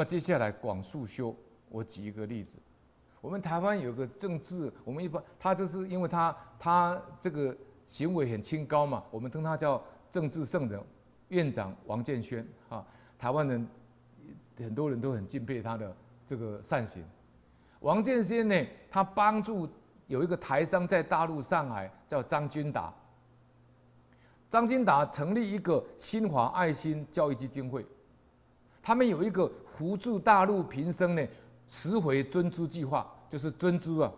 么接下来广束修，我举一个例子，我们台湾有个政治，我们一般他就是因为他他这个行为很清高嘛，我们称他叫政治圣人，院长王建轩啊，台湾人很多人都很敬佩他的这个善行。王建轩呢，他帮助有一个台商在大陆上海叫张君达，张君达成立一个新华爱心教育基金会。他们有一个扶助大陆贫生呢，拾回珍珠计划，就是珍珠啊。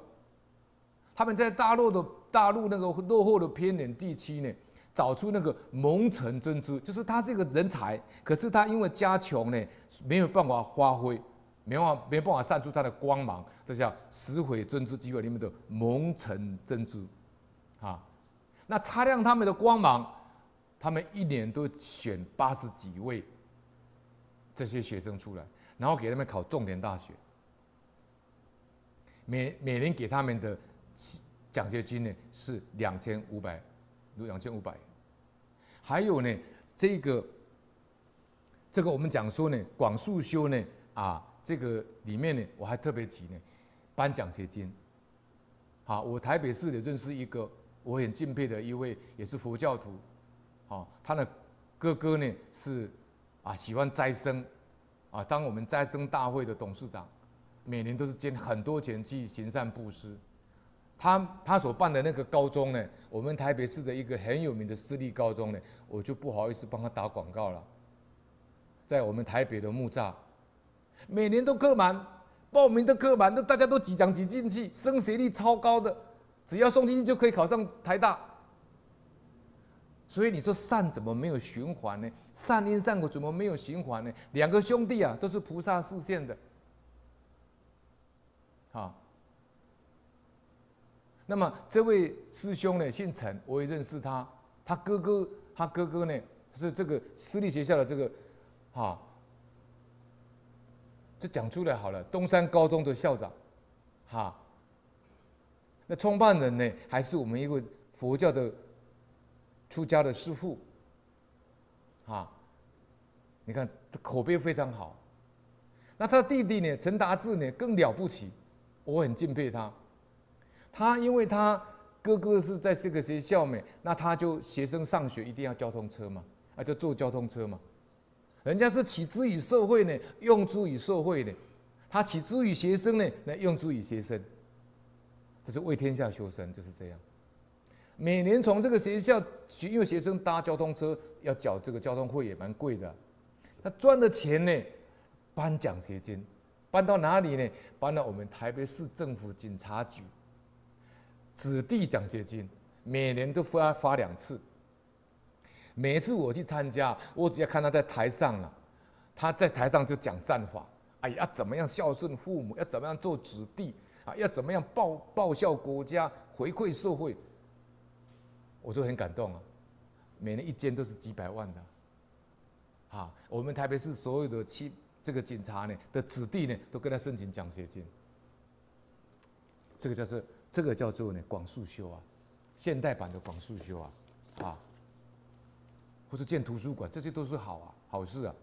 他们在大陆的大陆那个落后的偏远地区呢，找出那个蒙尘珍珠，就是他是一个人才，可是他因为家穷呢，没有办法发挥，没办法没办法散出他的光芒，这叫拾回珍珠计划里面的蒙尘珍珠，啊，那擦亮他们的光芒，他们一年都选八十几位。这些学生出来，然后给他们考重点大学，每每年给他们的奖学金呢是两千五百，两千五百。还有呢，这个这个我们讲说呢，广束修呢啊，这个里面呢，我还特别提呢，颁奖学金。好，我台北市也认识一个我很敬佩的一位，也是佛教徒，好，他的哥哥呢是。啊，喜欢斋生，啊，当我们斋生大会的董事长，每年都是捐很多钱去行善布施。他他所办的那个高中呢，我们台北市的一个很有名的私立高中呢，我就不好意思帮他打广告了。在我们台北的木栅，每年都客满，报名的客满，都大家都挤奖挤进去，升学率超高的，只要送进去就可以考上台大。所以你说善怎么没有循环呢？善因善果怎么没有循环呢？两个兄弟啊，都是菩萨示现的，啊。那么这位师兄呢，姓陈，我也认识他。他哥哥，他哥哥呢是这个私立学校的这个，啊，就讲出来好了。东山高中的校长，哈。那创办人呢，还是我们一个佛教的。出家的师父，啊，你看口碑非常好。那他弟弟呢，陈达志呢更了不起，我很敬佩他。他因为他哥哥是在这个学校嘛，那他就学生上学一定要交通车嘛，啊，就坐交通车嘛。人家是起之于社会呢，用之于社会的，他起之于学生呢，那用之于学生，这是为天下修身，就是这样。每年从这个学校学，因为学生搭交通车要缴这个交通费也蛮贵的，他赚的钱呢，颁奖学金，颁到哪里呢？颁到我们台北市政府警察局，子弟奖学金，每年都发发两次。每次我去参加，我只要看他在台上啊，他在台上就讲善法，哎呀，怎么样孝顺父母，要怎么样做子弟啊，要怎么样报报效国家，回馈社会。我都很感动啊，每人一间都是几百万的，啊，我们台北市所有的七这个警察呢的子弟呢都跟他申请奖学金，这个叫做这个叫做呢广数修啊，现代版的广数修啊，啊，或者建图书馆，这些都是好啊好事啊。